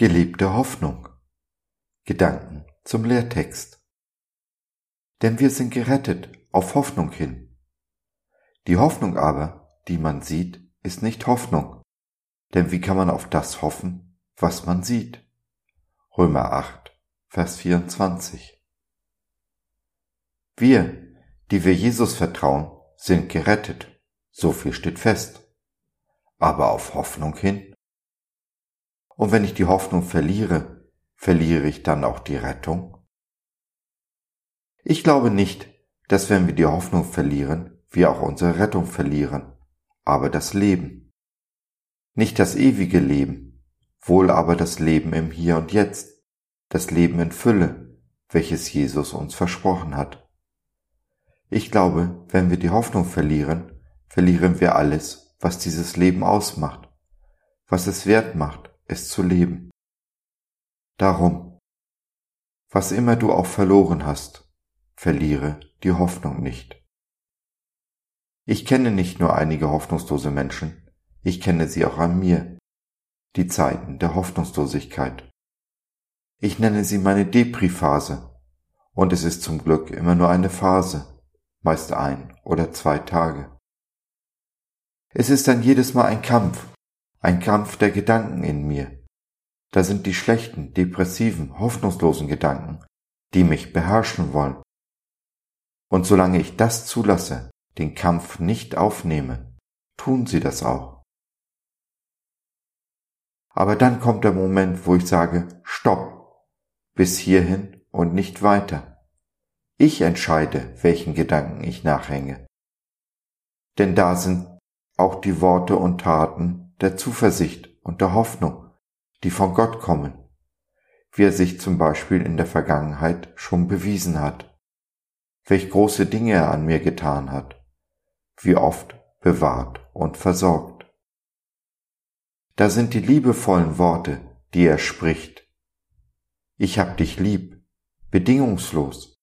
Gelebte Hoffnung. Gedanken zum Lehrtext. Denn wir sind gerettet auf Hoffnung hin. Die Hoffnung aber, die man sieht, ist nicht Hoffnung. Denn wie kann man auf das hoffen, was man sieht? Römer 8, Vers 24. Wir, die wir Jesus vertrauen, sind gerettet. So viel steht fest. Aber auf Hoffnung hin und wenn ich die Hoffnung verliere, verliere ich dann auch die Rettung? Ich glaube nicht, dass wenn wir die Hoffnung verlieren, wir auch unsere Rettung verlieren, aber das Leben. Nicht das ewige Leben, wohl aber das Leben im Hier und Jetzt, das Leben in Fülle, welches Jesus uns versprochen hat. Ich glaube, wenn wir die Hoffnung verlieren, verlieren wir alles, was dieses Leben ausmacht, was es wert macht, es zu leben. Darum, was immer du auch verloren hast, verliere die Hoffnung nicht. Ich kenne nicht nur einige hoffnungslose Menschen, ich kenne sie auch an mir, die Zeiten der Hoffnungslosigkeit. Ich nenne sie meine Depri-Phase, und es ist zum Glück immer nur eine Phase, meist ein oder zwei Tage. Es ist dann jedes Mal ein Kampf, ein Kampf der Gedanken in mir. Da sind die schlechten, depressiven, hoffnungslosen Gedanken, die mich beherrschen wollen. Und solange ich das zulasse, den Kampf nicht aufnehme, tun sie das auch. Aber dann kommt der Moment, wo ich sage, stopp, bis hierhin und nicht weiter. Ich entscheide, welchen Gedanken ich nachhänge. Denn da sind auch die Worte und Taten der Zuversicht und der Hoffnung, die von Gott kommen, wie er sich zum Beispiel in der Vergangenheit schon bewiesen hat, welch große Dinge er an mir getan hat, wie oft bewahrt und versorgt. Da sind die liebevollen Worte, die er spricht. Ich hab dich lieb, bedingungslos.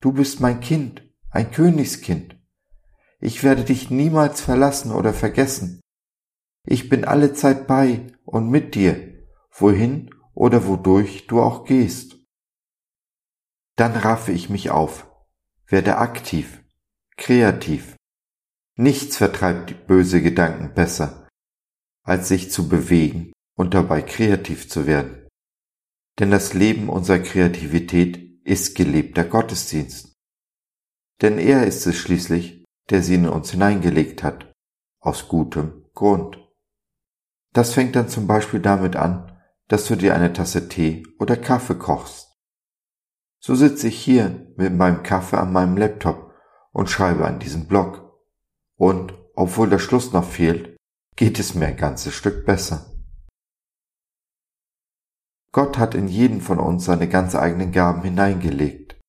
Du bist mein Kind, ein Königskind. Ich werde dich niemals verlassen oder vergessen. Ich bin alle Zeit bei und mit dir, wohin oder wodurch du auch gehst. Dann raffe ich mich auf, werde aktiv, kreativ. Nichts vertreibt böse Gedanken besser, als sich zu bewegen und dabei kreativ zu werden. Denn das Leben unserer Kreativität ist gelebter Gottesdienst. Denn er ist es schließlich, der sie in uns hineingelegt hat, aus gutem Grund. Das fängt dann zum Beispiel damit an, dass du dir eine Tasse Tee oder Kaffee kochst. So sitze ich hier mit meinem Kaffee an meinem Laptop und schreibe an diesem Blog. Und, obwohl der Schluss noch fehlt, geht es mir ein ganzes Stück besser. Gott hat in jeden von uns seine ganz eigenen Gaben hineingelegt.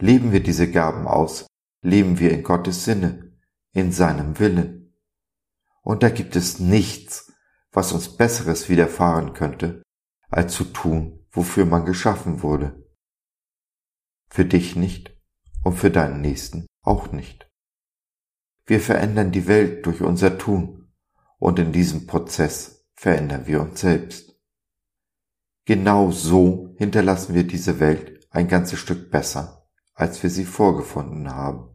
Leben wir diese Gaben aus, leben wir in Gottes Sinne, in seinem Willen. Und da gibt es nichts, was uns Besseres widerfahren könnte, als zu tun, wofür man geschaffen wurde. Für dich nicht und für deinen Nächsten auch nicht. Wir verändern die Welt durch unser Tun und in diesem Prozess verändern wir uns selbst. Genau so hinterlassen wir diese Welt ein ganzes Stück besser, als wir sie vorgefunden haben.